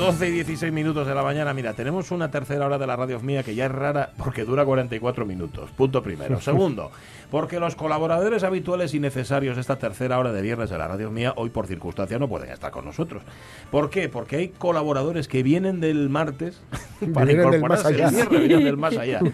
12 y 16 minutos de la mañana, mira, tenemos una tercera hora de la radio mía que ya es rara porque dura 44 minutos. Punto primero. Segundo, porque los colaboradores habituales y necesarios de esta tercera hora de viernes de la radio mía hoy por circunstancia no pueden estar con nosotros. ¿Por qué? Porque hay colaboradores que vienen del martes para Vienen del más incorporarse el allá. viernes, vienen del más allá.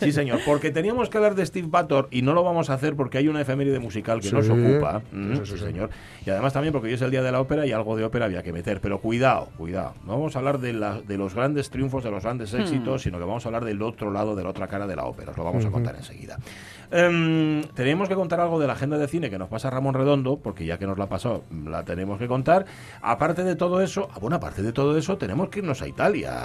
Sí, señor, porque teníamos que hablar de Steve Bator y no lo vamos a hacer porque hay una efeméride musical que Sí. nos ocupa. Mm, sí. señor. Y además también porque hoy es el día de la ópera y algo de ópera había que meter. Pero cuidado, cuidado. No vamos a hablar de, la- de los grandes triunfos, de los grandes éxitos, sino que vamos a hablar del otro lado, de la otra cara de la ópera. Os lo vamos a contar enseguida. Em, tenemos que contar algo de la agenda de cine que nos pasa Ramón Redondo, porque ya que nos la pasó, la tenemos que contar. Aparte de todo eso, bueno, aparte de todo eso, tenemos que irnos a Italia.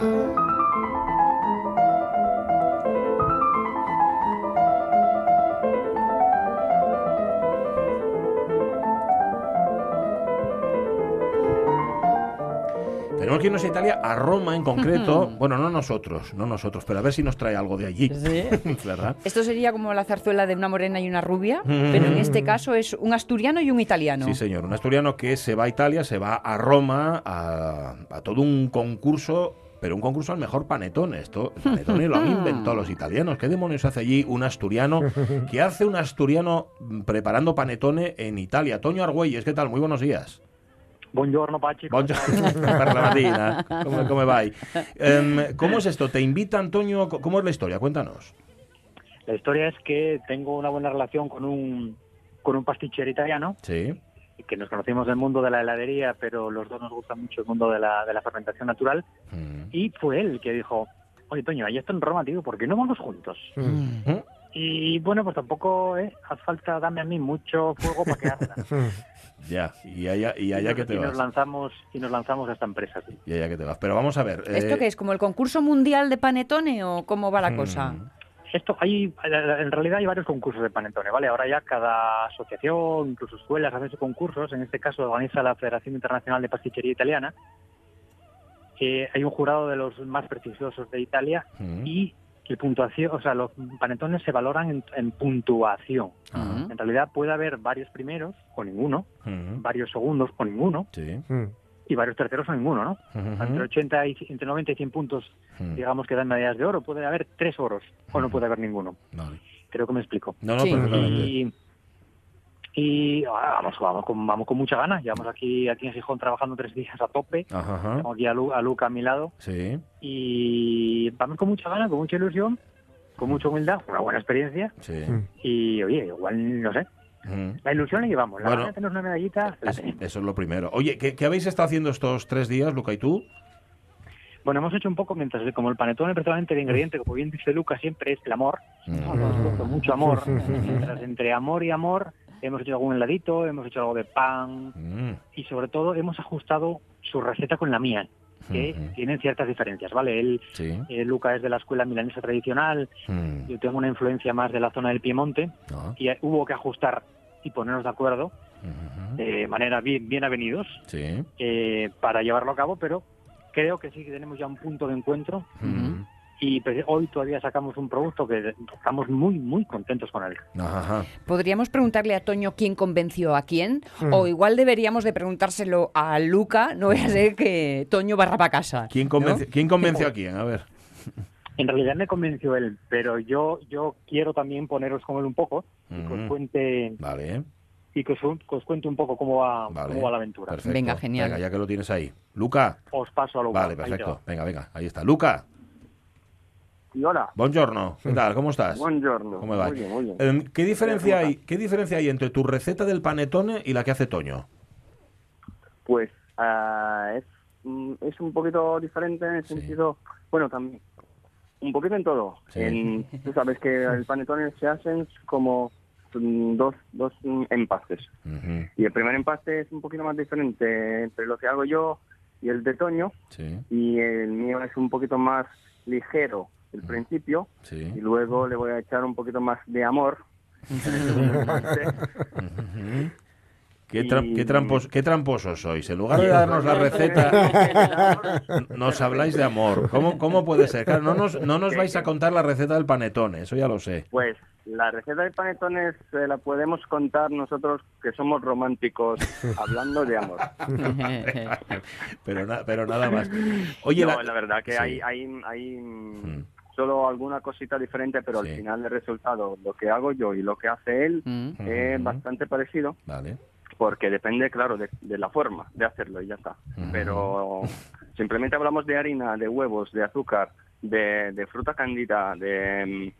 Tenemos que irnos a Italia, a Roma en concreto. Bueno, no nosotros, no nosotros, pero a ver si nos trae algo de allí. ¿Verdad? Esto sería como la zarzuela de una morena y una rubia, pero en este caso es un asturiano y un italiano. Sí, señor. Un asturiano que se va a Italia, se va a Roma a, a todo un concurso, pero un concurso al mejor panetone. Esto, panetone lo han inventado los italianos. ¿Qué demonios hace allí un asturiano? ¿Qué hace un asturiano preparando panetone en Italia? Toño Argüelles, ¿qué tal? Muy buenos días. Buongiorno, Pachi. Buongiorno, per la mattina. ¿Cómo, cómo va? Em, ¿Cómo es esto? ¿Te invita Antonio? ¿Cómo es la historia? Cuéntanos. La historia es que tengo una buena relación con un, con un pastichero italiano, Sí. que nos conocimos del mundo de la heladería, pero los dos nos gusta mucho el mundo de la, de la fermentación natural. Mm. Y fue él que dijo, oye, Toño, ahí está en Roma, tío, ¿por qué no vamos juntos? ¿Mm? Y bueno, pues tampoco eh, hace falta darme a mí mucho fuego para que arda. Ya, y allá, y allá y que te y nos vas. lanzamos y nos lanzamos a esta empresa. sí. Y allá que te vas. Pero vamos a ver. ¿Esto eh, qué es? ¿Como el concurso mundial de panetone o cómo va la cosa? mm, Esto hay, en realidad hay varios concursos de panetone, ¿vale? Ahora ya cada asociación, incluso escuelas, hacen sus concursos. En este caso organiza la Federación Internacional de Pastichería Italiana. Eh, hay un jurado de los más prestigiosos de Italia mm, y el puntuación, o sea, los panetones se valoran en, en puntuación. ajá, En realidad puede haber varios primeros o ninguno, mm, varios segundos o ninguno Sí. y varios terceros o ninguno, ¿no? Entre 80 y entre 90 y 100 puntos, digamos que dan medallas de oro, puede haber tres oros o no puede haber ninguno. Vale. Creo que me explico. No, no, Sí. perfectamente. Y, y ah, vamos, vamos, con, vamos con mucha ganas. Llevamos aquí, aquí en Gijón trabajando tres días a tope. Ajá, ajá. Tengo aquí a, Lu- a Luca a mi lado. Sí, Y vamos con mucha ganas, con mucha ilusión, con mucha humildad, una buena experiencia. sí. Y oye, igual, no sé, la ilusión la llevamos. La Bueno. de tener una medallita, la Es- eso es lo primero. Oye, ¿qué, qué habéis estado haciendo estos tres días, Luca y tú? Bueno, hemos hecho un poco, mientras como el panetone, precisamente el ingrediente, como bien dice Luca, siempre es el amor. Mm. Puesto mucho amor. Mientras entre amor y amor hemos hecho algún heladito, hemos hecho algo de pan Mm. y sobre todo hemos ajustado su receta con la mía, que Ujú. tienen ciertas diferencias, ¿vale? Él, Sí. eh, Luca es de la escuela milanesa tradicional, Mm. yo tengo una influencia más de la zona del Piemonte Ah. y eh, hubo que ajustar y ponernos de acuerdo Ujú. de manera bien, bien avenidos Sí. eh, para llevarlo a cabo, pero creo que sí que tenemos ya un punto de encuentro Mm. Y pues, hoy todavía sacamos un producto que estamos muy, muy contentos con él. Ajá. ¿Podríamos preguntarle a Toño quién convenció a quién? Mm. O igual deberíamos de preguntárselo a Luca, no voy a ser que Toño barra para casa. ¿Quién, ¿no? convenció, ¿Quién convenció a quién? A ver. En realidad me convenció él, pero yo yo quiero también poneros con él un poco y que os Mm. cuente Vale, y que os, que os cuente un poco cómo va, vale. cómo va la aventura. Perfecto. Venga, genial. Venga, ya que lo tienes ahí. Luca. Os paso a Luca. Vale, perfecto. Venga, venga. Ahí está. Luca. Hola. Buongiorno. ¿Qué tal? ¿Cómo estás? Buongiorno. ¿Cómo va? Muy bien, muy bien. Em, ¿Qué diferencia ¿Cómo hay? ¿Qué diferencia hay entre tu receta del panetone y la que hace Toño? Pues ah, es, mm, es un poquito diferente en el Sí. sentido, bueno, también un poquito en todo. Sí. En- tú sabes que el panetone se hacen como mm, dos, dos mm, empastes. Ujú, Y el primer empaste es un poquito más diferente entre lo que hago yo y el de Toño. Sí. Y el mío es un poquito más ligero el principio Sí. y luego le voy a echar un poquito más de amor. ¿Qué, tra- Y- qué trampos, qué tramposos sois. En lugar de darnos la receta, nos habláis de amor. ¿Cómo, cómo puede ser? Claro, no nos, no nos vais a contar la receta del panetone, eso ya lo sé. Pues la receta de panetones eh, la podemos contar nosotros que somos románticos hablando de amor. Pero, na- pero nada más. Oye, no, la, verdad que sí. hay, hay, hay mm, Mm. Solo alguna cosita diferente, pero Sí. al final el resultado, lo que hago yo y lo que hace él, Mm. es bastante parecido, Vale. porque depende, claro, de, de la forma de hacerlo y ya está. Pero simplemente hablamos de harina, de huevos, de azúcar, de, de fruta cándida, de...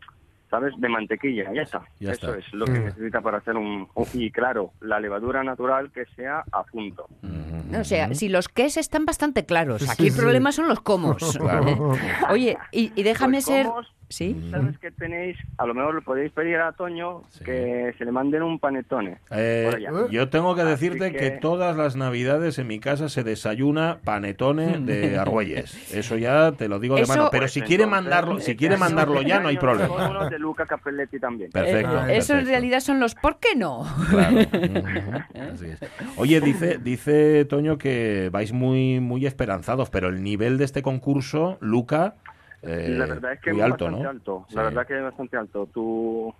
¿Sabes? De mantequilla, ya está. Ya Eso está. es lo que Mm. necesita para hacer un... Y claro, la levadura natural que sea a punto. Ujú. O sea, si los qués están bastante claros, aquí Sí, el sí. problema son los comos. Claro. Oye, y, y déjame ser... ¿Sí? sabes que tenéis, a lo mejor lo podéis pedir a Toño Sí. que se le manden un panetone. Eh, allá. yo tengo que decirte que... que- todas las navidades en mi casa se desayuna panetone de Argüelles. Eso ya te lo digo de Eso- mano. Pero Pues si quiere entonces, mandarlo, si este quiere año- mandarlo ya no hay problema. uno de Luca Cappelletti también. Perfecto. Eh, Eso en realidad son los ¿por qué no? Claro. Así es. Oye, dice, dice Toño que vais muy, muy esperanzados, pero el nivel de este concurso, Luca, eh, la verdad es que muy es alto, bastante ¿no? alto. Sí. La verdad que es bastante alto. Tú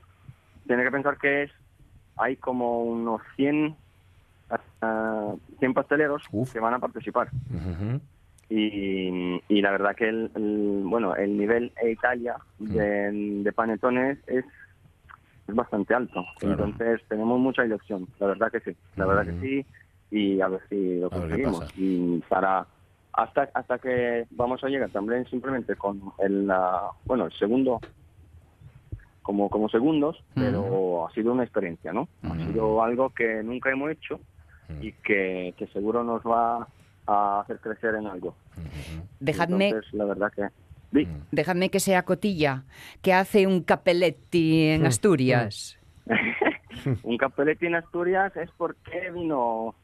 tienes que pensar que es hay como unos 100, ah, 100 pasteleros Uf. que van a participar. Y, y la verdad que el, el- bueno el nivel e Italia de, de panetones es es bastante alto Claro. entonces tenemos mucha ilusión la verdad que sí la verdad que sí y a ver si lo conseguimos y para hasta hasta que vamos a llegar también simplemente con el ah, bueno el segundo como como segundos pero ha sido una experiencia no ha sido algo que nunca hemos hecho y que, que seguro nos va a hacer crecer en algo. Dejadme, Entonces, la verdad que... Sí, dejadme que sea cotilla, que hace un capelletti en Asturias. un Capelletti en Asturias es porque vino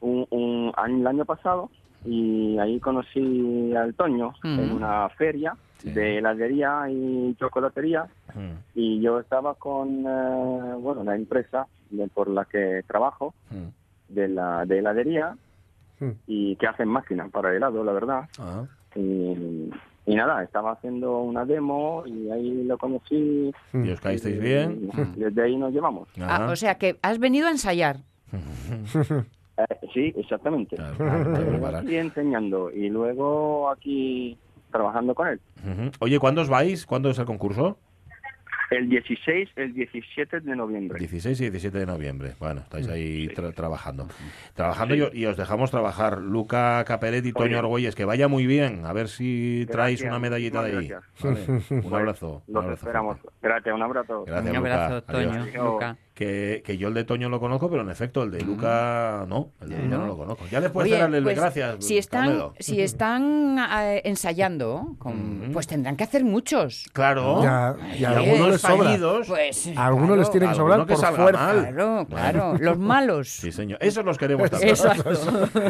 un, un el año pasado y ahí conocí al Toño en una feria Sí. de heladería y chocolatería y yo estaba con eh, bueno la empresa de- por la que trabajo de la de heladería Mm. y que hacen máquinas para helado la verdad Ah. y, y nada estaba haciendo una demo y ahí lo conocí ¿Y os caísteis bien? y desde ahí nos llevamos Ah, o sea que has venido a ensayar. Eh, sí exactamente Claro, enseñando y luego aquí trabajando con él. Oye, ¿cuándo os vais? ¿Cuándo es el concurso? el 16 el 17 de noviembre 16 y 17 de noviembre. Bueno, estáis ahí tra- trabajando. Trabajando y, y os dejamos trabajar. Luca Capelletti y Toño. Argüelles, que vaya muy bien. A ver si traéis Gracias, una medallita de ahí. Vale. Un abrazo. un los abrazo esperamos fuerte. gracias un abrazo Gracias, un abrazo. Toño, Adiós. Luca. Que, que yo el de Toño lo conozco, pero en efecto el de Luca no. El de Luca no, lo conozco. Ya después Oye, darle el pues, gracias. si están, Carmelo. si están eh, ensayando, con- pues tendrán que hacer muchos. Claro. Ya, y a Y algunos les sobra. fallidos. Pues, A algunos les claro, tiene que sobrar que por fuerza. mal. Claro, claro. Los malos. Sí, señor. Esos los queremos también. Exacto.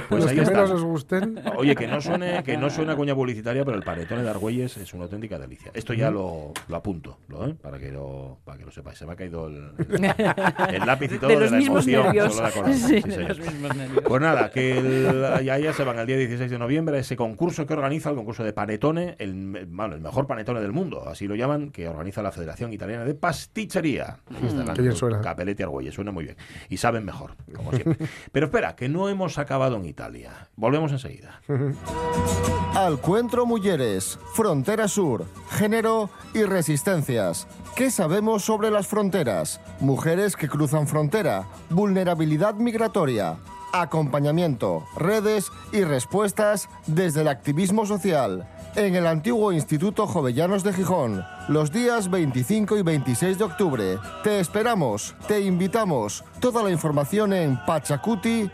Pues Los ahí que está. menos os gusten. Oye, que no suene, que no suena cuña publicitaria, pero el panetone de Argüelles es una auténtica delicia. Esto ya lo, lo apunto, ¿lo, eh? para que lo, para que lo sepáis. Se me ha caído el, el- el lápiz y todo de de, los la mismos emoción. nervios. solo de acordarme. Sí, Sí, de señor. los mismos nervios. Pues nada, que el- ya, ya se van el día 16 de noviembre ese concurso que organiza, el concurso de panetone, el, bueno, el mejor panetone del mundo, así lo llaman, que organiza la Federación Italiana de está delante, Qué bien suena. Capelletti Argüelles, suena muy bien. Y saben mejor, como siempre. Pero espera, que no hemos acabado en Italia. Volvemos enseguida. Alcuentro Mujeres, Frontera Sur, Género y Resistencias. ¿Qué sabemos sobre las fronteras? Mujeres que cruzan frontera, vulnerabilidad migratoria, acompañamiento, redes y respuestas desde el activismo social. En el antiguo Instituto Jovellanos de Gijón, los días 25 y 26 de octubre. Te esperamos, te invitamos. Toda la información en pachacuti.org.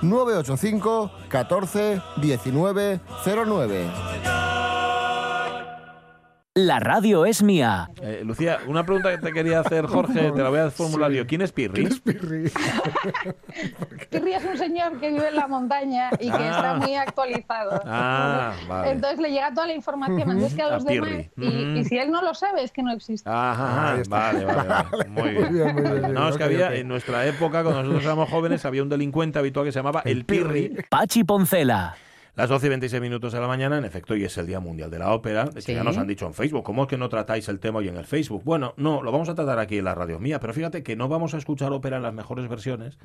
985 14 19 09. La radio es mía. Eh, Lucía, una pregunta que te quería hacer, Jorge, te la voy a formular yo. ¿Quién es Pirri? Pirri es un señor que vive en la montaña y que Ah. está muy actualizado. Ah, vale. Entonces le llega toda la información antes que a A los demás. Pirri. Y, si él no lo sabe, es que no existe. Ajá, vale, vale, vale. Muy bien. Muy bien, muy bien, muy No, bien. es que había, en nuestra época, cuando nosotros éramos jóvenes, había un delincuente habitual que se llamaba el Pirri. Pachi Poncela. Las 12 y 26 minutos de la mañana, en efecto, y es el Día Mundial de la Ópera. que Sí. Ya nos han dicho en Facebook, ¿cómo es que no tratáis el tema hoy en el Facebook? Bueno, no, lo vamos a tratar aquí en la radio mía, pero fíjate que no vamos a escuchar ópera en las mejores versiones,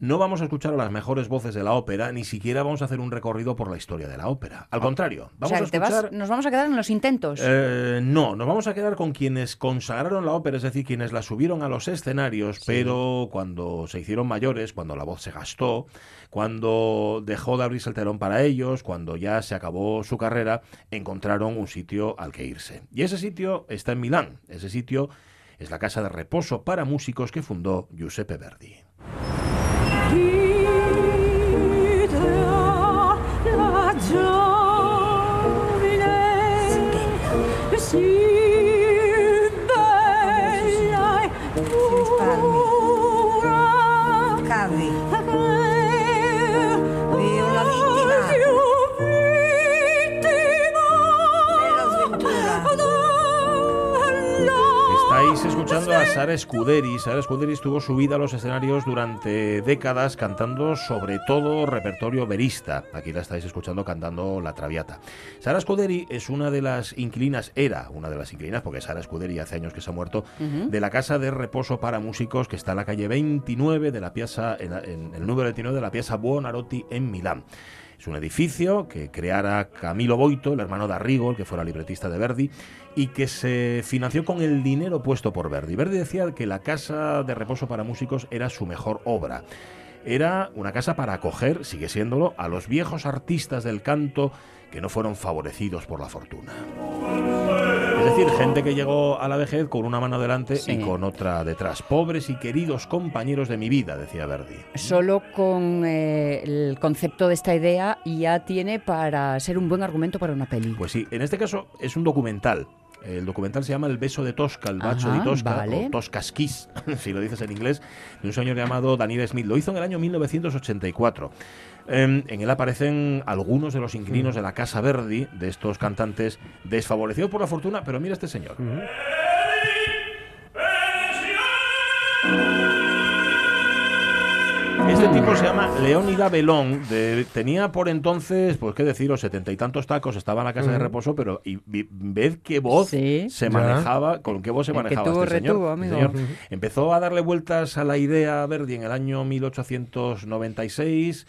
no vamos a escuchar a las mejores voces de la ópera, ni siquiera vamos a hacer un recorrido por la historia de la ópera. Al contrario, O vamos sea, a te vas- escuchar... nos vamos a quedar en los intentos. Eh, no, nos vamos a quedar con quienes consagraron la ópera, es decir, quienes la subieron a los escenarios, pero cuando se hicieron mayores, cuando la voz se gastó, cuando dejó de abrirse el telón para ellos, cuando ya se acabó su carrera, encontraron un sitio al que irse. Y ese sitio está en Milán. Ese sitio es la casa de reposo para músicos que fundó Giuseppe Verdi. Sara Scuderi. Sara Scuderi estuvo subida a los escenarios durante décadas cantando sobre todo repertorio verista. Aquí la estáis escuchando cantando La Traviata. Sara Scuderi es una de las inquilinas, era una de las inquilinas, porque Sara Scuderi hace años que se ha muerto, de la casa de reposo para músicos que está en la calle 29 de la piazza, en, la- en el número 29 de la piazza Buonarroti en Milán. Es un edificio que creara Camilo Boito, el hermano de Arrigo, el que fuera libretista de Verdi, y que se financió con el dinero puesto por Verdi. Verdi decía que la casa de reposo para músicos era su mejor obra. Era una casa para acoger, sigue siéndolo, a los viejos artistas del canto que no fueron favorecidos por la fortuna. Es decir, gente que llegó a la vejez con una mano delante Sí. y con otra detrás. Pobres y queridos compañeros de mi vida, decía Verdi. Solo con eh, el concepto de esta idea ya tiene para ser un buen argumento para una peli. Pues sí, en este caso es un documental. El documental se llama El beso de Tosca, el bacho Ajá, de Tosca, vale. o Tosca's Kiss, si lo dices en inglés, de un señor llamado Daniel Smith. Lo hizo en el año 1984. Em, en él aparecen algunos de los inquilinos de la Casa Verdi, de estos cantantes desfavorecidos por la fortuna, pero mira este señor. Este tipo se llama Leónida Belón. de- tenía por entonces, pues qué deciros, setenta y tantos tacos, estaba en la casa de reposo, pero y, vi- ved qué voz Sí. se manejaba, con qué voz se El manejaba tuvo, este retuvo, amigo. señor. Empezó a darle vueltas a la idea Verdi en el año 1896.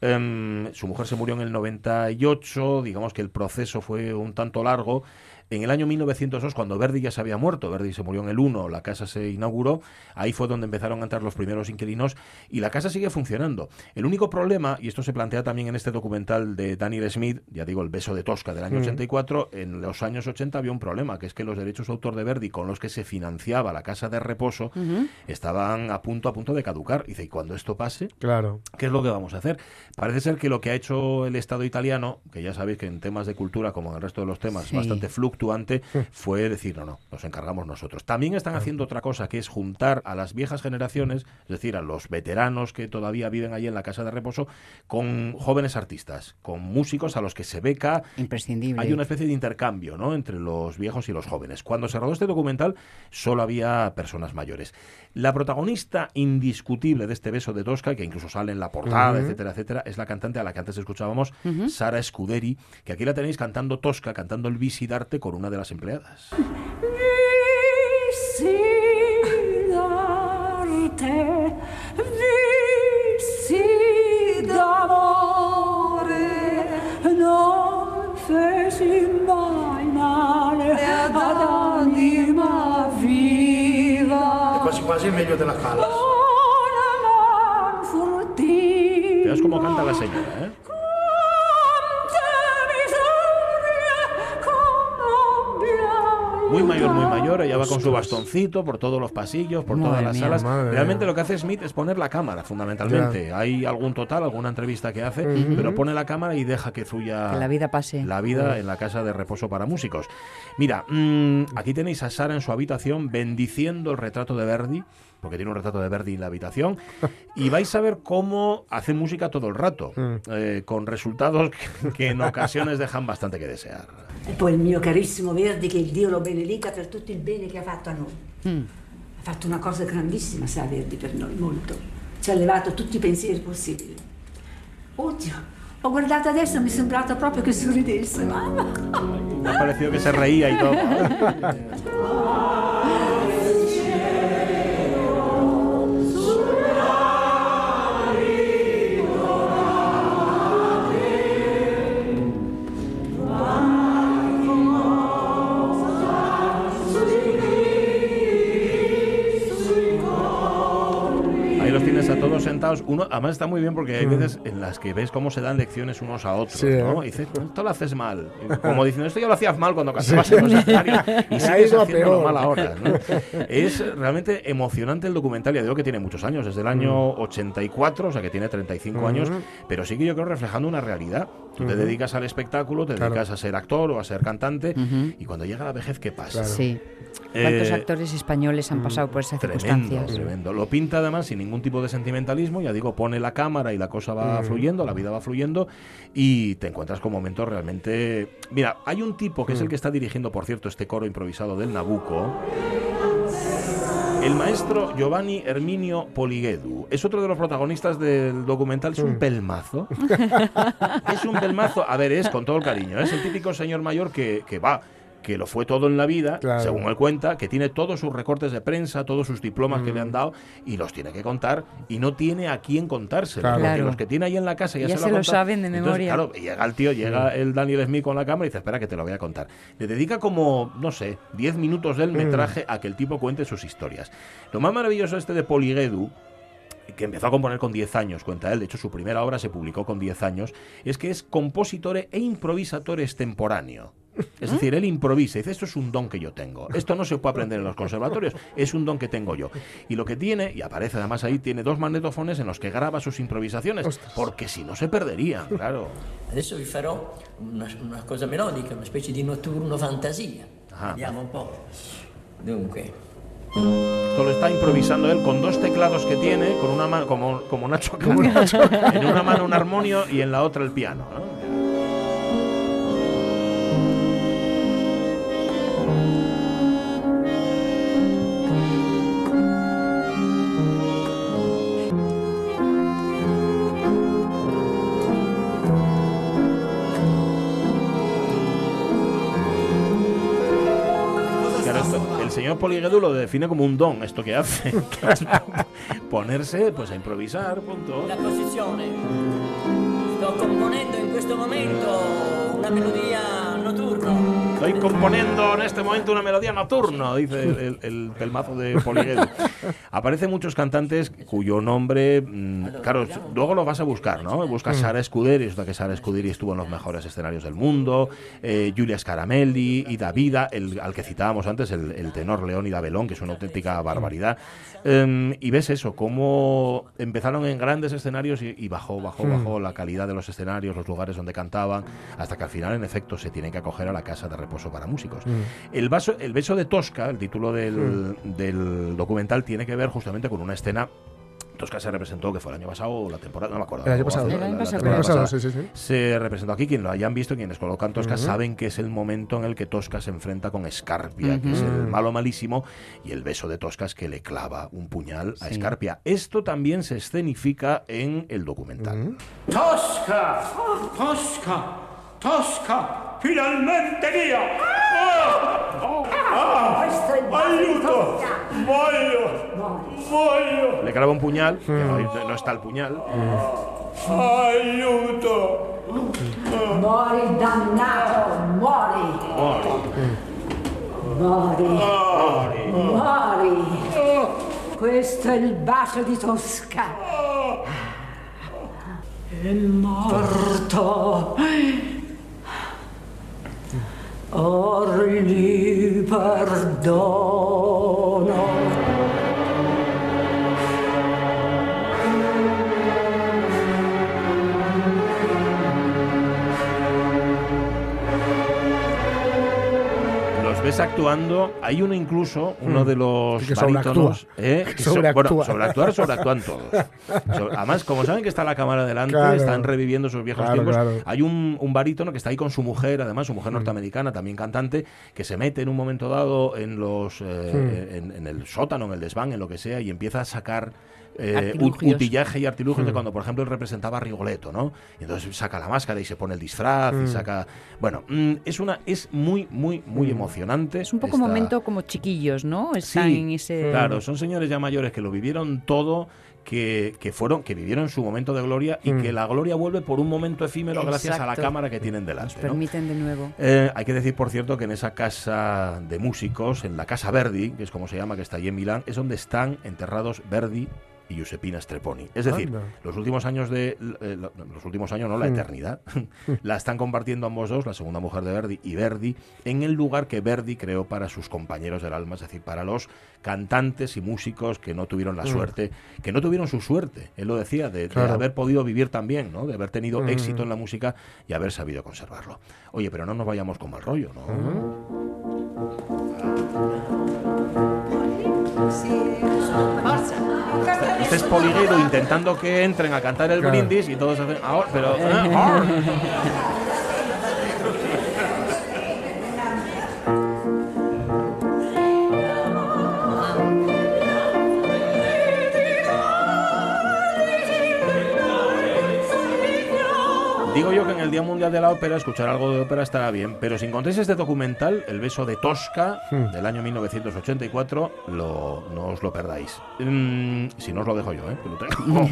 Em, su mujer se murió en el 98, digamos que el proceso fue un tanto largo. En el año 1902, cuando Verdi ya se había muerto, Verdi se murió en el 1, la casa se inauguró, ahí fue donde empezaron a entrar los primeros inquilinos y la casa sigue funcionando. El único problema, y esto se plantea también en este documental de Daniel Smith, ya digo, El beso de Tosca del año 84, en los años 80 había un problema, que es que los derechos de autor de Verdi con los que se financiaba la casa de reposo estaban a punto a punto de caducar. Y dice, y cuando esto pase, Claro. ¿Qué es lo que vamos a hacer? Parece ser que lo que ha hecho el Estado italiano, que ya sabéis que en temas de cultura, como en el resto de los temas, Sí. bastante fluctuante, fue decir, no, no, nos encargamos nosotros. También están haciendo otra cosa, que es juntar a las viejas generaciones, es decir, a los veteranos que todavía viven allí en la casa de reposo, con jóvenes artistas, con músicos a los que se beca Imprescindible. hay una especie de intercambio ¿no? entre los viejos y los jóvenes. Cuando se rodó este documental solo había personas mayores. La protagonista indiscutible de este beso de Tosca, que incluso sale en la portada, etcétera, etcétera, es la cantante a la que antes escuchábamos, Sara Scuderi, que aquí la tenéis cantando Tosca, cantando el Visidarte con una de las empleadas. Visidarte, visidamore, non feci mai male ad anima viva. Quasi quasi è meglio della furtiva. Veas cómo canta la señora, ¿eh? Muy mayor, muy mayor, ella va con su bastoncito por todos los pasillos, por todas las mía. salas. Realmente mía. lo que hace Smith es poner la cámara, fundamentalmente. Hay algún total, alguna entrevista que hace, pero pone la cámara y deja que fluya Que la vida pase. la vida en la casa de reposo para músicos. Mira, mm, aquí tenéis a Sara en su habitación bendiciendo el retrato de Verdi, porque tiene un retrato de Verdi en la habitación, y vais a ver cómo hace música todo el rato, eh, con resultados que, que en ocasiones dejan bastante que desear. E poi il mio carissimo Verdi, che Dio lo benedica per tutto il bene che ha fatto a noi. Ha fatto una cosa grandissima, sa Verdi, per noi, molto. Ci ha levato tutti i pensieri possibili. Oddio, ho guardato adesso e mi è sembrato proprio che sorridesse, mamma. Ha parecido que se reía y todo. Uno, además está muy bien porque hay veces en las que ves cómo se dan lecciones unos a otros, Sí, ¿no? ¿eh? Y dices, esto lo haces mal. Como diciendo, esto ya lo hacías mal cuando cantabas en y Ha sigues haciéndolo mal ahora. ¿no? Es realmente emocionante el documental. Ya digo que tiene muchos años, desde el año 84, o sea que tiene 35 años, pero sí que yo creo reflejando una realidad. Tú te dedicas al espectáculo, te Claro. dedicas a ser actor o a ser cantante, y cuando llega la vejez, ¿qué pasa? Claro. Sí. ¿Cuántos Eh, actores españoles han pasado por esas Tremendo, circunstancias? tremendo. Lo pinta además sin ningún tipo de sentimentalismo, ya digo, pone la cámara y la cosa va fluyendo, la vida va fluyendo y te encuentras con momentos realmente... Mira, hay un tipo que es el que está dirigiendo, por cierto, este coro improvisado del Nabucco. El maestro Giovanni Herminio Poliguedu es otro de los protagonistas del documental. Es un pelmazo. es un pelmazo. A ver, es con todo el cariño. Es el típico señor mayor que, que va que lo fue todo en la vida, Claro. según él cuenta, que tiene todos sus recortes de prensa, todos sus diplomas que le han dado y los tiene que contar y no tiene a quién contárselo. Claro. porque Claro. los que tiene ahí en la casa ya, Ya se, se lo, saben de Entonces, memoria. claro, y llega el tío, llega el Daniel Smith con la cámara y dice, espera que te lo voy a contar. Le dedica como, no sé, 10 minutos del metraje a que el tipo cuente sus historias. Lo más maravilloso este de Poliguedu, que empezó a componer con 10 años, cuenta él, de hecho su primera obra se publicó con 10 años, es que es compositor e improvisatore extemporáneo. Es decir, él improvisa y dice, esto es un don que yo tengo. Esto no se puede aprender en los conservatorios, es un don que tengo yo. Y lo que tiene, y aparece además ahí, tiene dos magnetofones en los que graba sus improvisaciones, porque si no se perderían, claro. Adesso vi farò una, una cosa melodica, una specie di notturno fantasia. Ah. Vediamo un po'. Dunque, Esto lo está improvisando él con dos teclados que tiene, con una mano, como, como Nacho Cano. en una mano un armonio y en la otra el piano. ¿no? Poliguedu lo define como un don, esto que hace. ponerse pues a improvisar, la notturna. Estoy componiendo en este momento una melodía nocturna, dice el, el, el pelmazo de Poliguedu. Aparecen muchos cantantes cuyo nombre, mm, claro, luego lo vas a buscar, ¿no? Buscas Sara Scuderi, resulta que Sara Scuderi estuvo en los mejores escenarios del mundo, eh, Giulia Scaramelli y Davida, el, al que citábamos antes, el, el tenor Leónida Belón, que es una auténtica barbaridad. Em, y ves eso, cómo empezaron en grandes escenarios y, y bajó, bajó, bajó la calidad de los escenarios, los lugares donde cantaban, hasta que al final, en efecto, se tienen que acoger a la casa de reposo para músicos. El, vaso, el beso de Tosca, el título del, del documental, tiene que ver justamente con una escena. Tosca se representó, que fue el año pasado o la temporada, no me acuerdo. El año pasado. El año la- la pasado, temporada El año pasado, pasada. sí, sí, sí. Se representó aquí, quien lo hayan visto, quienes colocan Tosca, saben que es el momento en el que Tosca se enfrenta con Escarpia, que es el malo malísimo, y el beso de Tosca es que le clava un puñal a. Escarpia. Esto también se escenifica en el documental. Tosca! Tosca! Tosca! Finalmente mia! Oh! Ah! Aiuto! Voglio! Voglio! Le clava un puñal, que no, no está el puñal. Aiuto! Muori, dannato, muori, muori, muori. Questo è il bacio di Tosca. È morto. Or libero. perdono. Ves actuando, hay uno incluso, uno Mm. de los Que barítonos. ¿eh? Que sobreactúa. bueno, sobreactuar, sobreactúan todos. Además, como saben que está la cámara delante, Claro. están reviviendo sus viejos Claro, tiempos. claro. Hay un, un barítono que está ahí con su mujer, además, su mujer norteamericana, también cantante, que se mete en un momento dado en los eh, Mm. en, en el sótano, en el desván, en lo que sea, y empieza a sacar eh, utillaje y artilugios de Mm. cuando, por ejemplo, él representaba a Rigoletto, ¿no? Y entonces saca la máscara y se pone el disfraz y Mm. saca... Bueno, mm, es una es muy, muy, muy Mm. emocionante. Es un poco esta- momento como chiquillos, ¿no? Están Sí, en ese... Claro, son señores ya mayores que lo vivieron todo, que, que fueron, que vivieron su momento de gloria y Mm. que la gloria vuelve por un momento efímero gracias a la cámara que tienen Nos delante. ¿no? permiten de nuevo. Eh, hay que decir, por cierto, que en esa casa de músicos, en la Casa Verdi, que es como se llama, que está allí en Milán, es donde están enterrados Verdi y Giuseppina Streponi. Es decir, Anda. los últimos años de eh, lo- los últimos años, no la Mm. eternidad, la están compartiendo ambos dos, la segunda mujer de Verdi y Verdi, en el lugar que Verdi creó para sus compañeros del alma, es decir, para los cantantes y músicos que no tuvieron la Mm. suerte, que no tuvieron su suerte, él lo decía, de, haber podido vivir también, ¿no? de haber tenido Mm. éxito en la música y haber sabido conservarlo. Oye, pero no nos vayamos con mal rollo, ¿no? Este es intentando que entren a cantar el Claro. brindis y todos hacen ahora, pero ah, Digo yo que en el Día Mundial de la Ópera escuchar algo de ópera estará bien, pero si encontréis este documental, El beso de Tosca, Hmm. del año 1984, lo, no os lo perdáis. Mm, si no os lo dejo yo, ¿eh? que lo tengo.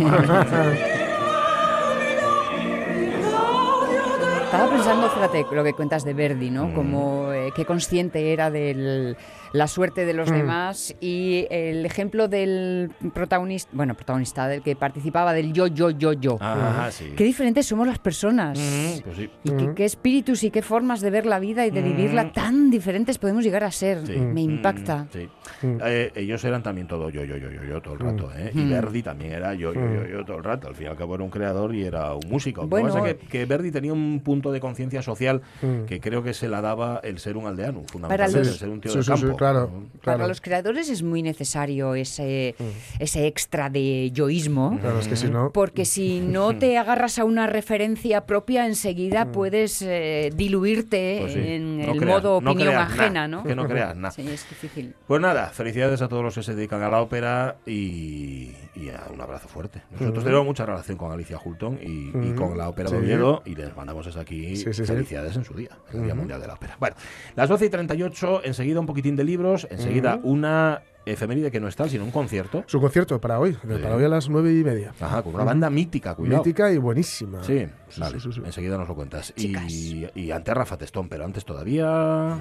Estaba pensando, fíjate, lo que cuentas de Verdi, ¿no? Mm. Como eh, qué consciente era de la suerte de los Mm. demás y el ejemplo del protagonista, bueno, protagonista, del que participaba del yo, yo, yo, yo. Ajá, sí. Qué diferentes somos las personas. Mm, pues sí. Y qué, Mm. qué espíritus y qué formas de ver la vida y de vivirla Mm. tan diferentes podemos llegar a ser. Sí. Me Mm, impacta. sí. Mm. Eh, ellos eran también todo yo, yo, yo, yo, yo todo el rato. ¿eh? Y Mm. Verdi también era yo, yo, yo, yo todo el rato. Al fin y al cabo era un creador y era un músico. Lo que Bueno. pasa es que, que Verdi tenía un punto de conciencia social Mm. que creo que se la daba el ser un aldeano, fundamentalmente, los- el ser un tío Sí, del sí, sí, campo. Claro. Para los creadores es muy necesario ese, Mm. ese extra de yoísmo. Claro, es que si no. Porque si no te agarras a una referencia propia, enseguida puedes eh, diluirte Pues sí. en No el modo opinión ajena, ¿no? que no creas nada. Sí, es difícil. Pues nada, felicidades a todos los que se dedican a la ópera y, y a un abrazo fuerte. Nosotros Ujú. tenemos mucha relación con Alicia Hulton y, con la ópera Sí. de Oviedo y les mandamos desde aquí Sí, sí, sí. felicidades en su día, el Día. Mundial de la Ópera. Bueno, las 12 y 38, enseguida un poquitín de libros, enseguida una efeméride que no es tal, sino un concierto. Su concierto para hoy, Sí. para hoy a las nueve y media. Ajá, con una banda mítica, cuidado. Mítica y buenísima. Sí, Sí, vale, sí, sí, sí. enseguida nos lo cuentas. Y, y ante Rafa Testón, pero antes todavía...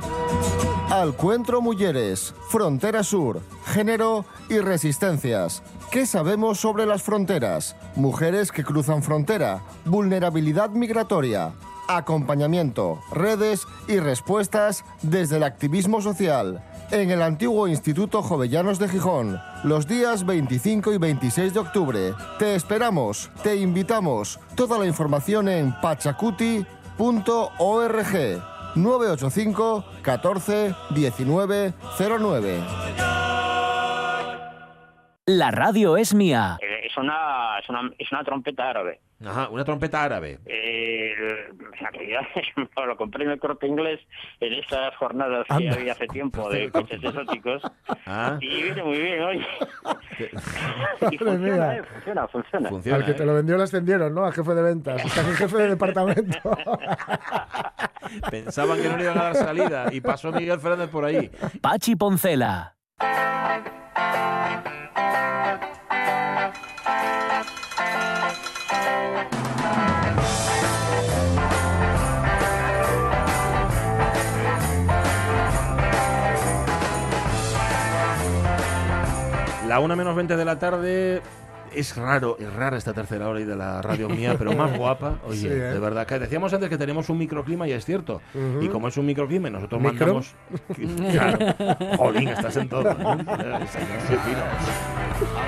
Alcuentro Mujeres, Frontera Sur, Género y Resistencias. ¿Qué sabemos sobre las fronteras? Mujeres que cruzan frontera, vulnerabilidad migratoria, acompañamiento, redes y respuestas desde el activismo social. En el antiguo Instituto Jovellanos de Gijón, los días 25 y 26 de octubre. Te esperamos, te invitamos. Toda la información en pachacuti.org. 985 14 19 09. La radio es mía. Eh, Es una, es una, es una trompeta árabe. Ajá, una trompeta árabe. Eh, en realidad, lo compré en el corte inglés en estas jornadas que Anda. había hace tiempo de coches exóticos. Ah, Y viene muy bien, oye. y Madre funciona, mía. eh, funciona, funciona. funciona. Al que ¿eh? te lo vendió lo ascendieron, ¿no? A jefe de ventas. Está el jefe de departamento. Pensaban que no le iban a dar salida y pasó Miguel Fernández por ahí. Pachi Poncela. La una menos 20 de la tarde. es raro, es rara esta tercera hora y de la radio mía, pero más guapa. Oye, Sí, ¿eh? de verdad. Que decíamos antes que tenemos un microclima y es cierto. Y como es un microclima, nosotros ¿Micro? mandamos. Claro. Jolín, estás en todo.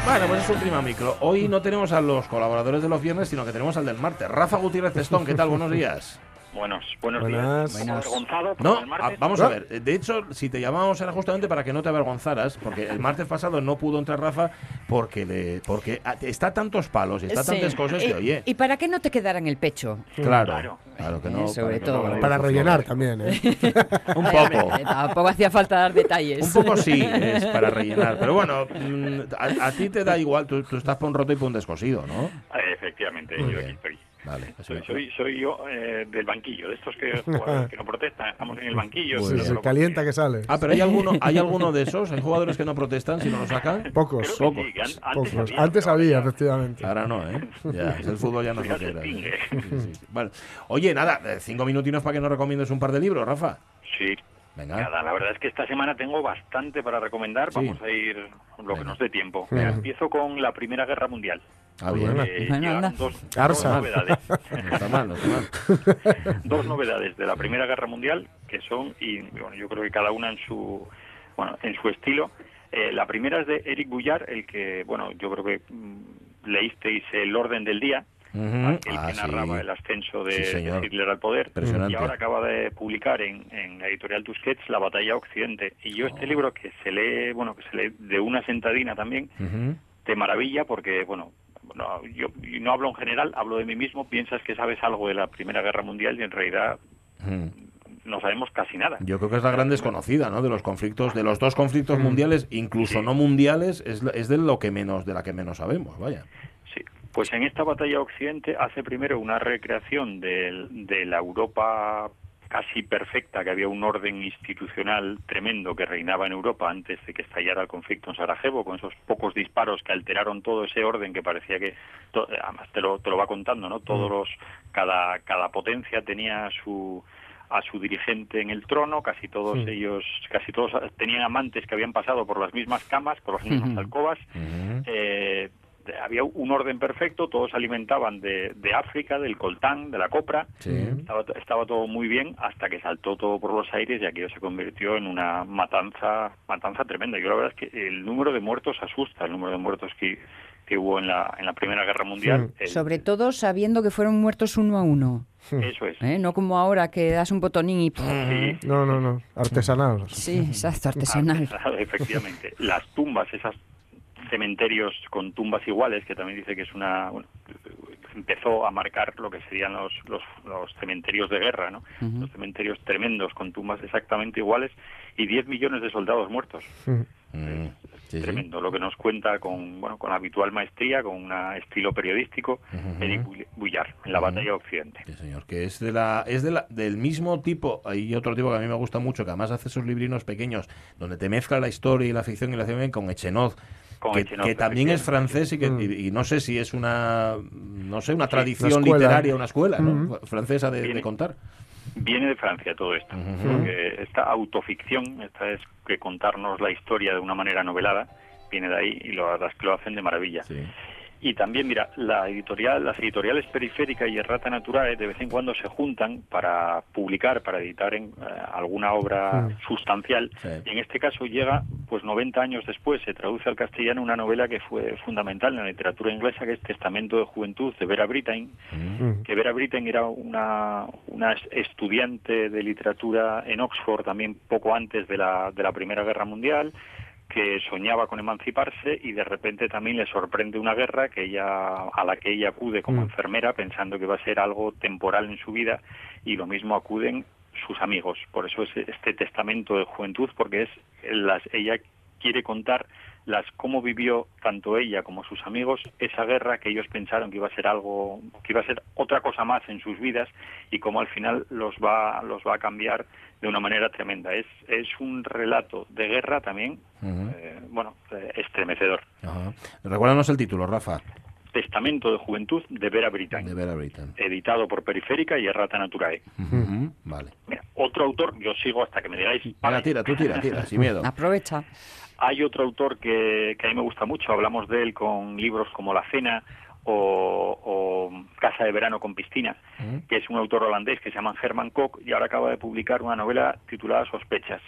Bueno, pues es un clima micro. Hoy no tenemos a los colaboradores de los viernes, sino que tenemos al del martes. Rafa Gutiérrez Testón, ¿qué tal? Buenos días. Buenos, buenos Buenas. días. Avergonzado No, el martes. a- vamos a ver. De hecho, si te llamábamos era justamente para que no te avergonzaras, porque el martes pasado no pudo entrar Rafa porque le, porque está tantos palos y está Sí. tantas cosas y, que, oye, y para que no te quedara en el pecho. claro, claro, que no. Eh, sobre que no todo. Para rellenar también, ¿eh? Un poco. eh, tampoco hacía falta dar detalles. Un poco sí, es para rellenar. Pero bueno, mm, a, a ti te da igual, tú, tú estás por un roto y por un descosido, ¿no? Eh, Efectivamente, Muy yo bien. aquí estoy. Vale. Soy, soy, soy yo eh, del banquillo, de estos que, que no protestan, estamos en el banquillo. Sí, bien. se calienta que sale. Ah, pero hay alguno, hay alguno de esos, hay jugadores que no protestan si no lo sacan. Pocos. Pocos. sí, que an- antes Pocos. había, Antes había, efectivamente. Ahora no, ¿eh? Ya, el fútbol ya no es lo que se era. extingue. Sí, sí. Vale. Oye, nada, eh, cinco minutinos para que nos recomiendes un par de libros, Rafa. Sí. Venga. Nada, la verdad es que esta semana tengo bastante para recomendar. Sí. Vamos a ir lo que nos dé tiempo. Venga. Empiezo con la Primera Guerra Mundial. Ah, bien. Eh, anda. dos, novedades. No está mal, no está mal. dos novedades de la Primera Guerra Mundial que son y bueno, yo creo que cada una en su bueno en su estilo. Eh, la primera es de Eric Boullard, el que bueno yo creo que mm, leísteis el orden del día, Aquel Ah, que sí. narraba el ascenso de, Sí, de señor. Hitler al poder y ahora acaba de publicar en, en la editorial Tusquets La batalla Occidente y yo Oh. este libro que se lee bueno que se lee de una sentadina también de maravilla porque, bueno, no, yo, no hablo en general, hablo de mí mismo, piensas que sabes algo de la Primera Guerra Mundial y en realidad no sabemos casi nada. Yo creo que es la gran desconocida, ¿no? De los conflictos, de los dos conflictos mundiales, incluso no mundiales, es, es de lo que menos, de la que menos sabemos, vaya. Pues en esta batalla Occidente hace primero una recreación de, la Europa casi perfecta, que había un orden institucional tremendo que reinaba en Europa antes de que estallara el conflicto en Sarajevo, con esos pocos disparos que alteraron todo ese orden que parecía que, to- además te lo, te lo va contando, ¿no? Todos los, cada, cada potencia tenía su a su dirigente en el trono, casi todos Sí. ellos, casi todos tenían amantes que habían pasado por las mismas camas, por las mismas alcobas, eh, había un orden perfecto, todos se alimentaban de, de África, del coltán, de la copra, Sí. estaba, estaba todo muy bien hasta que saltó todo por los aires y aquello se convirtió en una matanza matanza tremenda. Yo la verdad es que el número de muertos asusta, el número de muertos que, que hubo en la, en la Primera Guerra Mundial. El- Sobre todo sabiendo que fueron muertos uno a uno. Eso es. ¿eh? No como ahora que das un botonín y... Sí. No, no, no. Artesanal. Sí, exacto, artesanal. Artesanal, efectivamente. Las tumbas, esas cementerios con tumbas iguales, que también dice que es una... bueno, empezó a marcar lo que serían los, los, los cementerios de guerra, ¿no? Los cementerios tremendos con tumbas exactamente iguales y 10 millones de soldados muertos. Mm, sí, sí. Tremendo, lo que nos cuenta con bueno con habitual maestría, con un estilo periodístico, Ujú. Eric Bull- Bullard, en la batalla Occidente. Sí, señor, que es de la es de la, del mismo tipo, hay otro tipo que a mí me gusta mucho, que además hace esos librinos pequeños donde te mezcla la historia y la ficción y la ciencia con Echenoz, Con que, también es francés y que Mm. y, y no sé si es una no sé, una Sí, tradición una escuela. literaria, una escuela, ¿no? Francesa de, contar. Viene de Francia todo esto, porque esta autoficción, esta es que contarnos la historia de una manera novelada, viene de ahí y lo, la verdad es que lo hacen de maravilla. Sí. Y también, mira, la editorial, las editoriales Periférica y Errata Naturae de vez en cuando se juntan para publicar, para editar en, eh, alguna obra sustancial. Sí. Y en este caso llega, pues 90 años después, se traduce al castellano una novela que fue fundamental en la literatura inglesa, que es Testamento de Juventud de Vera Brittain, Mm. que Vera Brittain era una, una es- estudiante de literatura en Oxford también poco antes de la, de la Primera Guerra Mundial, que soñaba con emanciparse y de repente también le sorprende una guerra que ella a la que ella acude como Mm. enfermera pensando que va a ser algo temporal en su vida y lo mismo acuden sus amigos. Por eso es este testamento de juventud porque es las ella quiere contar las cómo vivió tanto ella como sus amigos esa guerra que ellos pensaron que iba a ser algo que iba a ser otra cosa más en sus vidas y cómo al final los va los va a cambiar de una manera tremenda es es un relato de guerra también Ujú. eh, bueno eh, estremecedor Ajá. Recuérdanos el título, Rafa, Testamento de Juventud de Vera Brittain de Vera editado por Periférica y Errata Naturae Ujú. Vale. Mira, otro autor yo sigo hasta que me digáis Venga, vale. tira, tú tira, tira, sin miedo. Aprovecha. Hay otro autor que, que a mí me gusta mucho, hablamos de él con libros como La Cena o, o Casa de Verano con Piscina, que es un autor holandés que se llama Herman Koch y ahora acaba de publicar una novela titulada Sospechas.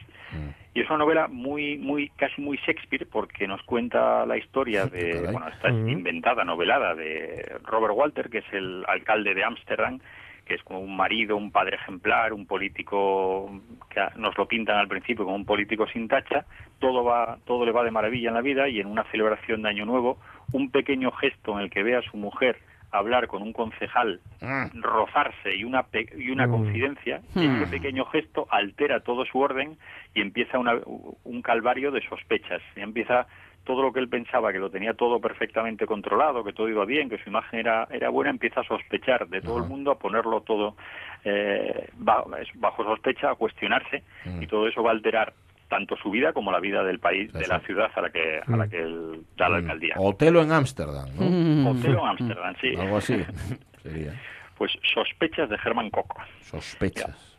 Y es una novela muy, muy, casi muy Shakespeare porque nos cuenta la historia de, bueno, esta es inventada, novelada de Robert Walter, que es el alcalde de Ámsterdam, que es como un marido, un padre ejemplar, un político que nos lo pintan al principio como un político sin tacha, todo va, todo le va de maravilla en la vida y en una celebración de Año Nuevo, un pequeño gesto en el que ve a su mujer hablar con un concejal, rozarse y una pe- y una Mm. confidencia, ese pequeño gesto altera todo su orden y empieza una- un calvario de sospechas, y empieza todo lo que él pensaba que lo tenía todo perfectamente controlado, que todo iba bien, que su imagen era, era buena, empieza a sospechar de todo el mundo, a ponerlo todo eh, ba- bajo, sospecha, a cuestionarse, y todo eso va a alterar tanto su vida como la vida del país, de la ciudad a la que, a la que él da la alcaldía. Otelo en Ámsterdam, ¿no? Otelo en Ámsterdam, sí. Algo así sería. Pues sospechas de Germán Coco. Sospechas.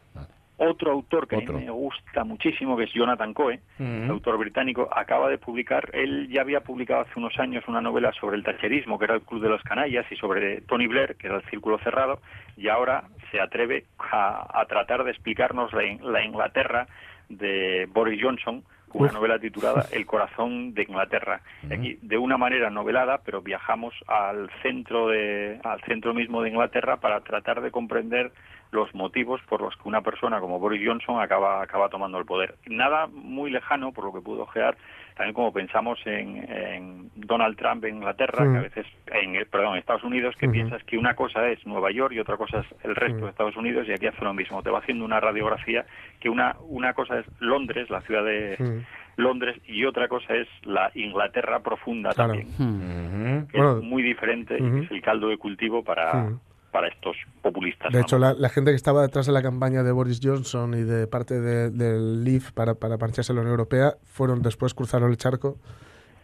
Otro autor que a mí me gusta muchísimo, que es Jonathan Coe, autor británico, acaba de publicar, él ya había publicado hace unos años una novela sobre el tacherismo, que era el Club de los Canallas, y sobre Tony Blair, que era el Círculo Cerrado, y ahora se atreve a, a tratar de explicarnos la, la Inglaterra de Boris Johnson, una Uf. novela titulada El corazón de Inglaterra. Y Aquí, de una manera novelada, pero viajamos al centro de, al centro mismo de Inglaterra para tratar de comprender los motivos por los que una persona como Boris Johnson acaba, acaba tomando el poder. Nada muy lejano, por lo que pudo ojear, también como pensamos en, en Donald Trump en Inglaterra, que a veces, en, perdón, en Estados Unidos, que piensas que una cosa es Nueva York y otra cosa es el resto de Estados Unidos, y aquí hace lo mismo. Te va haciendo una radiografía que una, una cosa es Londres, la ciudad de. Londres, y otra cosa es la Inglaterra profunda Claro. también, que Bueno, es muy diferente que es el caldo de cultivo para, Mm. Para estos populistas. De hecho, la, la gente que estaba detrás de la campaña de Boris Johnson y de parte de- del Leave para, para marcharse a la Unión Europea fueron después cruzaron el charco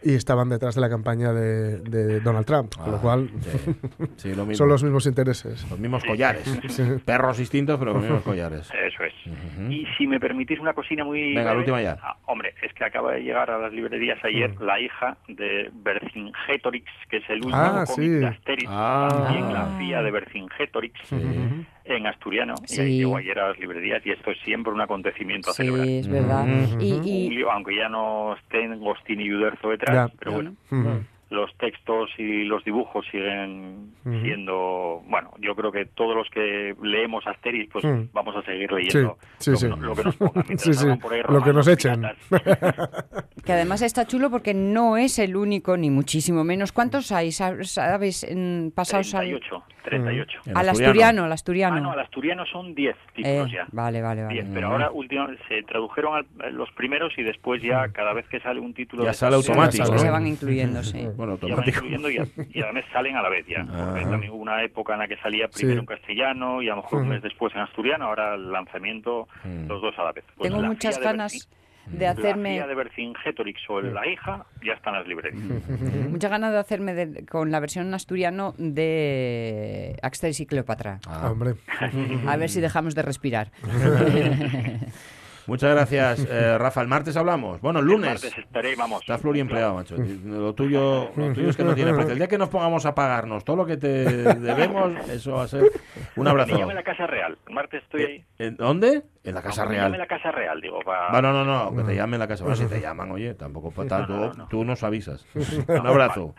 y estaban detrás de la campaña de, de Donald Trump, con lo Ah, cual sí. Sí, lo mismo. son los mismos intereses. Los mismos collares. Perros distintos, pero los mismos collares. Eso es. Y si me permitís una cocina muy... Venga, la última ya. Ah, hombre, es que acaba de llegar a las librerías ayer la hija de Vercingetorix, que es el último Ah, cómic sí. de Asterix, Ah. también la fía de Vercingetorix, en asturiano. Sí. Y llegó ayer a las librerías y esto es siempre un acontecimiento a Sí, celebrar. es verdad. Y- aunque ya no estén Gostín y Uderzo detrás, Ya. pero bueno. Los textos y los dibujos siguen siendo, bueno, yo creo que todos los que leemos Asterix, pues Mm. vamos a seguir leyendo sí, lo, sí. Lo que nos pongan. Mientras Sí, sí, hagan por ahí lo que nos echen. Que además está chulo porque no es el único, ni muchísimo menos. ¿Cuántos hay, sab- sabes, pasados al, 38, 38. En al asturiano. Al asturiano. Ah, no, al asturiano son 10 títulos Eh, ya. Vale, vale, vale. 10, pero ahora últimamente se tradujeron al- los primeros y después ya cada vez que sale un título Ya de sale automático. Sí, ¿no? se van incluyendo, sí. Bueno, ya van automático. incluyendo y, y además salen a la vez ya. Porque Ah. también hubo una época en la que salía primero Sí. en castellano y a lo mejor un mes después en asturiano, ahora el lanzamiento Mm. los dos a la vez. Pues Tengo la muchas ganas de hacerme... La fía de Vercingetorix o la hija ya están las librerías. Muchas ganas de hacerme de- con la versión en asturiano de Asterix y Cleopatra. Ah. Hombre. A ver si dejamos de respirar. Muchas gracias, eh, Rafa. El martes hablamos. Bueno, el El lunes. martes estaré, vamos. Estás pluriempleado, macho. Lo tuyo, lo tuyo es que no tiene precio. El día que nos pongamos a pagarnos todo lo que te debemos, eso va a ser un abrazo. llame la Casa Real. El martes estoy ahí. ¿En ¿Dónde? En la Casa No, Real. la Casa Real, digo. para- Va, no, no, no, que te llamen la casa. Bueno, si te llaman, oye, tampoco para tanto. Tú nos avisas. Un abrazo.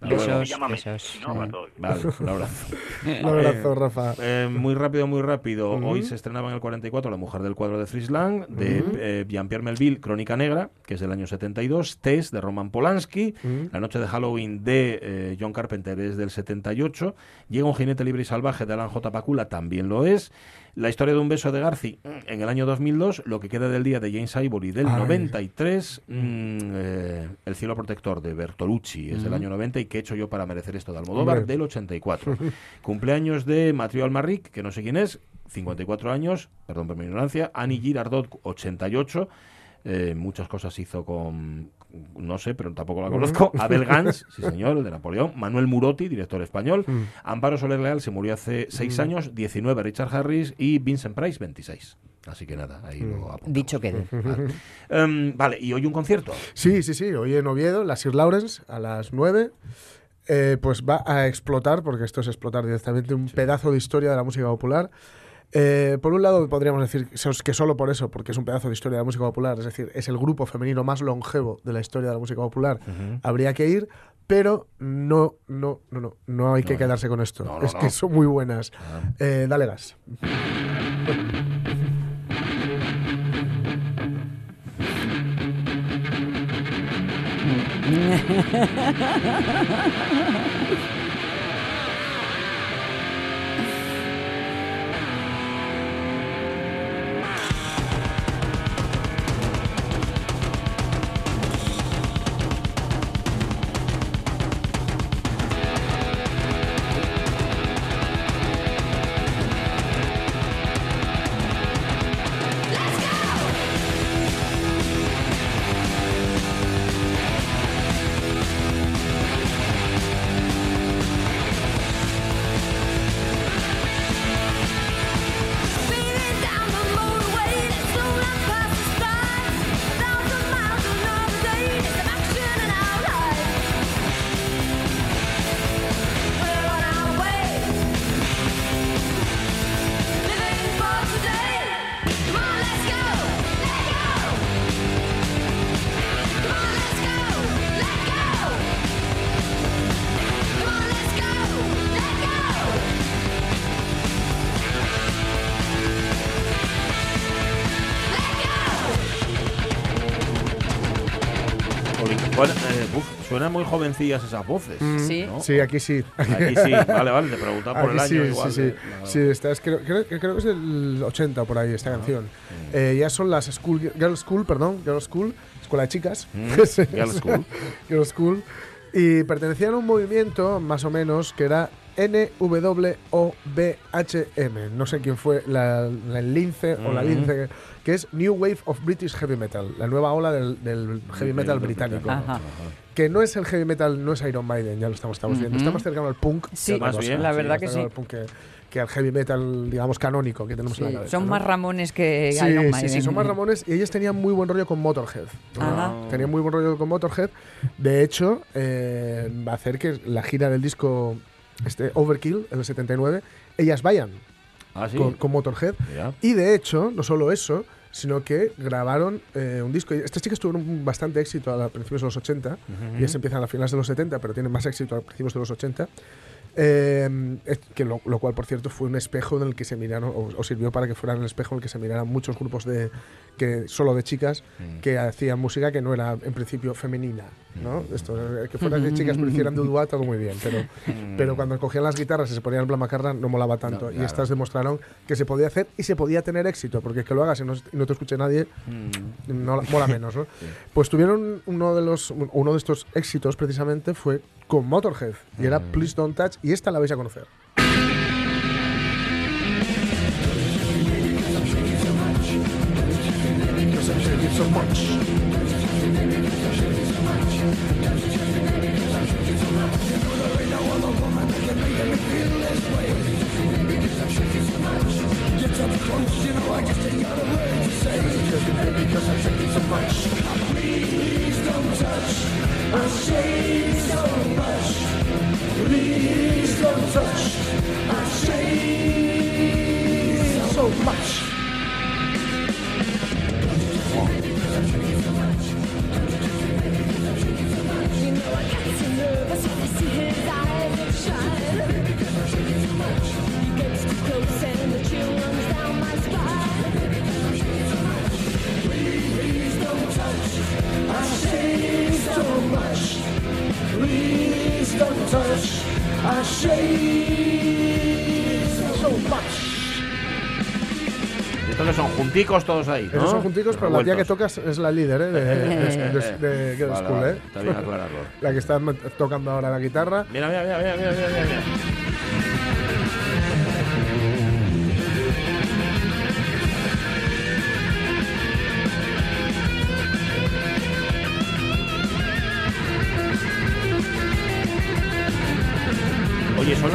Besos, besos. No. Vale, un abrazo. Un abrazo, Rafa. Eh, muy rápido, muy rápido. Ujú. Hoy se estrenaba en el 44 La mujer del cuadro de Frisland, de eh, Jean-Pierre Melville, Crónica Negra, que es del año 72, Tess, de Roman Polanski, Ujú. La noche de Halloween, de eh, John Carpenter, es del 78, Llega un jinete libre y salvaje, de Alan J. Pakula, también lo es, La historia de un beso de Garci, en el año 2002, Lo que queda del día, de James Ivory, del Ay. 93, mm, eh, El cielo protector, de Bertolucci, es del año 90, y ¿Qué he hecho yo para merecer esto, de Almodóvar, del 84. Cumpleaños de Mathieu Almarric, que no sé quién es, 54 años, perdón por mi ignorancia, Annie Girardot, 88, eh, muchas cosas hizo con, no sé, pero tampoco la conozco, Abel Gans, sí señor, el de Napoleón, Manuel Murotti, director español, Mm. Amparo Soler Leal se murió hace 6 años, 19 Richard Harris y Vincent Price, 26. Así que nada, ahí lo apuntamos. Dicho quede. Vale. Em, vale, y hoy un concierto. Sí, sí, sí. Hoy en Oviedo, la Sir Lawrence, a las 9. eh, pues va a explotar, porque esto es explotar directamente, un pedazo de historia de la música popular. Eh, por un lado, podríamos decir que solo por eso, porque es un pedazo de historia de la música popular, es decir, es el grupo femenino más longevo de la historia de la música popular, habría que ir, pero no, no, no, no, no hay que quedarse con esto. No, no, es no. que son muy buenas. Eh, dale gas. muy jovencillas esas voces. Sí. ¿no? Sí, aquí sí. Aquí sí, vale, vale, te preguntaba por el año sí, igual. Sí, de- sí, la- sí, esta es- creo, creo, creo que es del 80 por ahí esta canción. Eh, ya son las school, Girl School, perdón, Girl School, escuela de chicas. Mm, Girl. School. Girl School. Y pertenecían a un movimiento, más o menos, que era NWOBHM. No sé quién fue la, la- el lince o la Mm. lince, que es New Wave of British Heavy Metal, la nueva ola del, del heavy metal británico. Ajá. Que no es el heavy metal, no es Iron Maiden, ya lo estamos, estamos viendo. Ujú. Está más cercano al punk. Sí, Más cosa. bien, la sí, verdad que sí. al punk que, que al heavy metal, digamos, canónico que tenemos en la Sí, cabeza. son ¿no? más Ramones que Sí, Iron sí, Maiden. sí, son más Ramones y ellos tenían muy buen rollo con Motorhead. Tenían muy buen rollo con Motorhead. De hecho, eh, va a hacer que la gira del disco este, Overkill, en el 79, ellas vayan Ah, sí. con, con Motorhead. Y de hecho, no solo eso, sino que grabaron eh, un disco. Estas chicas tuvieron bastante éxito a principios de los 80. Y se empiezan a finales de los 70, pero tienen más éxito a principios de los 80. Eh, es- que lo, lo cual, por cierto, fue un espejo en el que se miraron, o, o sirvió para que fueran el espejo en el que se miraran muchos grupos de que solo de chicas que hacían música que no era en principio femenina. ¿no? Esto, eh, que fueran de chicas pero hicieran de Udua, todo muy bien. Pero, pero cuando cogían las guitarras y se ponían en plan macarra, no molaba tanto. No, Y estas demostraron que se podía hacer y se podía tener éxito, porque que lo hagas y no, y no te escuche nadie, no, mola menos. ¿no? Pues tuvieron uno de, los, uno de estos éxitos precisamente fue con Motorhead y era Please Don't Touch y esta la vais a conocer. Junticos todos ahí. ¿no? Esos son junticos, pero la tía que tocas es la líder ¿eh? de, de, de- de Vale, School, ¿eh? Está bien aclararlo. La que está tocando ahora la guitarra. Mira, mira, mira, mira, mira, mira, mira,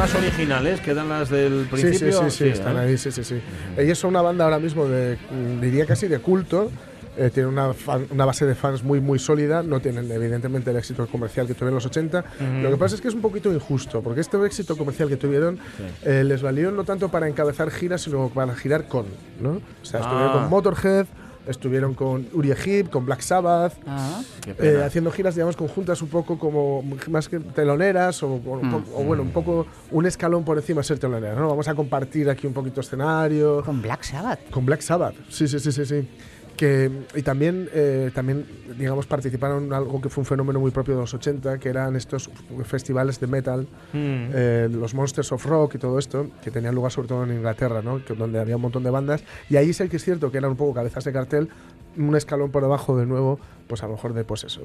las originales? ¿Quedan las del Sí, principio? sí, sí, sí, están ¿eh? ahí, sí, sí, sí. Ellos son una banda ahora mismo de, mm, diría casi de culto. eh, tienen una, fan- una base de fans muy, muy sólida. No tienen, evidentemente, el éxito comercial que tuvieron en los 80. Lo que pasa es que es un poquito injusto, porque este éxito comercial que tuvieron eh, les valió no tanto para encabezar giras, sino para girar con, ¿no? O sea, estuvieron Ah. con Motorhead, estuvieron con Uriah Heep, con Black Sabbath, Ah. Eh, haciendo giras, digamos, conjuntas un poco como más que teloneras o, o- Mm. o, bueno, un poco un escalón por encima de ser telonera, ¿no? Vamos a compartir aquí un poquito escenario. Con Black Sabbath. Con Black Sabbath, sí, sí, sí, sí, sí. Que, y también, eh, también, digamos, participaron en algo que fue un fenómeno muy propio de los 80, que eran estos festivales de metal, Mm. eh, los Monsters of Rock y todo esto, que tenían lugar sobre todo en Inglaterra, ¿no? que, donde había un montón de bandas. Y ahí sí que es cierto que eran un poco cabezas de cartel, un escalón por debajo de nuevo, pues a lo mejor de, pues eso,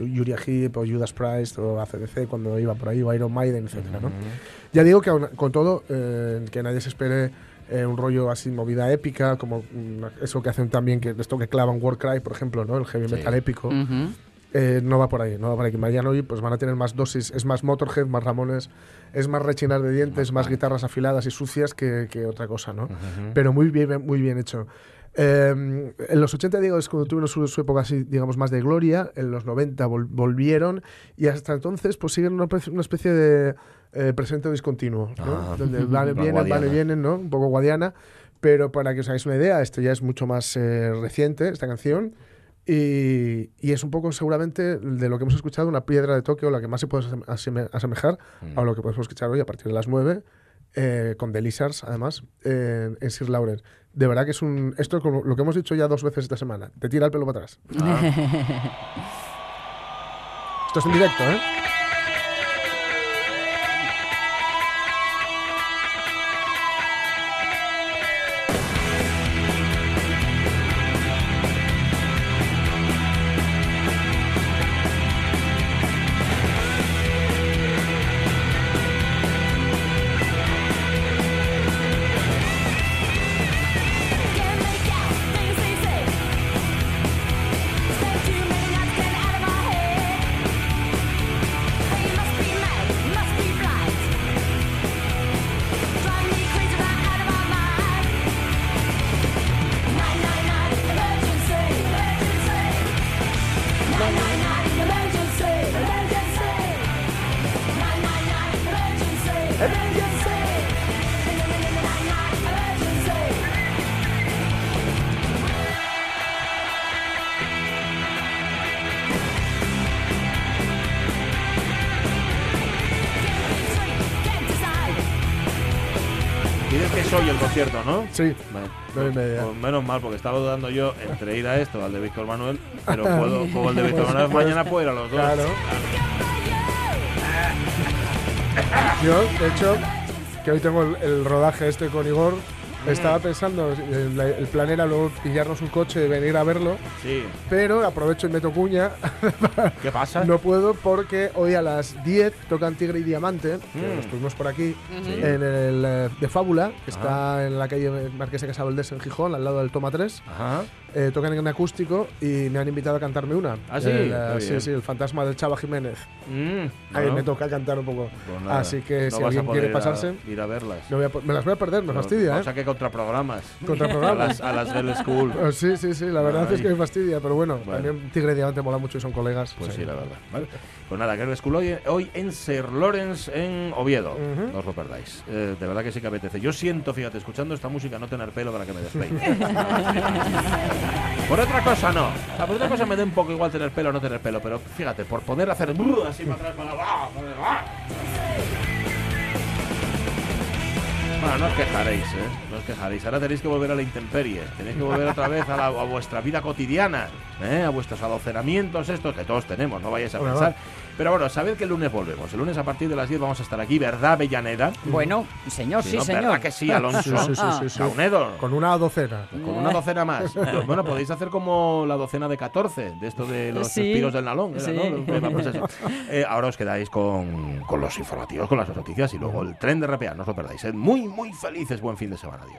Uriah Heep o Judas Priest o ACDC cuando iba por ahí, o Iron Maiden, etcétera, ¿no? Ya digo que aun- con todo, eh, que nadie se espere eh, un rollo así, movida épica, como mm, eso que hacen también, que esto que clavan Warcry, por ejemplo, ¿no? El heavy Sí. metal épico. Ujú. Eh, no va por ahí, no va por ahí. Que mañana hoy pues van a tener más dosis, es más Motorhead, más Ramones, es más rechinar de dientes, más guitarras afiladas y sucias que, que otra cosa, ¿no? Pero muy bien, muy bien hecho. Eh, en los 80, digo, es cuando tuvieron su, su época así, digamos, más de gloria. En los 90 vol- volvieron y hasta entonces pues siguen una, una especie de eh, presente discontinuo, ¿no? Ah, Donde vale, vienen, vale, vienen, ¿no? Un poco guadiana. Pero para que os hagáis una idea, esto ya es mucho más eh, reciente, esta canción. Y, y es un poco seguramente de lo que hemos escuchado, una piedra de toque o la que más se puede asem- aseme- asemejar a lo que podemos escuchar hoy a partir de las 9, eh, con The Lizards, además, en, en Sir Lauren. De verdad que es un. Esto es como lo que hemos dicho ya dos veces esta semana. Te tira el pelo para atrás. Esto es en directo, ¿eh? Concierto, ¿no? Sí. Vale. Pues menos mal, porque estaba dudando yo entre ir a esto o al de Víctor Manuel, pero puedo, como el de Víctor Manuel mañana puedo ir a los dos. Claro. Yo, de hecho, que hoy tengo el, el rodaje este con Igor, estaba pensando, el, el plan era luego pillarnos un coche y venir a verlo, Sí. pero aprovecho y meto cuña. ¿Qué pasa? No puedo porque hoy a las 10 tocan Tigre y Diamante, que Mm. estuvimos por aquí, Sí. en el eh, de Fábula, que está en la calle Marqués de Casabaldés en Gijón, al lado del Toma 3. Ajá. Eh, tocan en acústico y me han invitado a cantarme una. ¿Ah, sí? El, eh, sí, sí, el fantasma del Chava Jiménez. Mm, Ahí bueno, me toca cantar un poco. pues nada, Así que no si vas a alguien poder quiere ir a- pasarse, Ir a, verlas. no voy a me las voy a perder, me Pero fastidia, O ¿eh? sea que contraprogramas. Contraprogramas. A las, a las Girl School. Oh, sí, sí, sí, la verdad Ay. es que me fastidia, pero bueno, Bueno. también Tigre y Diamante mola mucho y son colegas. Pues o sí, que- la verdad. ¿vale? Pues nada, Girl School hoy, hoy en Sir Lawrence, en Oviedo. Ujú. No os lo perdáis. Eh, de verdad que sí que apetece. Yo siento, fíjate, escuchando esta música, no tener pelo para que me despeine. por otra cosa, no. O sea, por otra cosa me da un poco igual tener pelo o no tener pelo, pero fíjate, por poder hacer brrr, así para atrás, para abajo. Bueno, no os quejaréis, ¿eh? No os quejaréis. Ahora tenéis que volver a la intemperie. Tenéis que volver otra vez a, la- a vuestra vida cotidiana, ¿eh? A vuestros adocenamientos estos que todos tenemos, no vayáis a pensar. Pero bueno, sabed que el lunes volvemos. El lunes a partir de las 10 vamos a estar aquí, ¿verdad, Bellaneda? Bueno, señor, sí, no, señor. ¿Verdad que sí, Alonso? Sí, sí, sí, sí, sí. Con una docena. Con una docena más. Bueno, podéis hacer como la docena de 14, de esto de los Sí. suspiros del nalón. Sí. ¿no? Pues eso. Eh, ahora os quedáis con, con los informativos, con las noticias y luego el tren de RPA, no os lo perdáis. Sed muy, muy felices. Buen fin de semana. Adiós.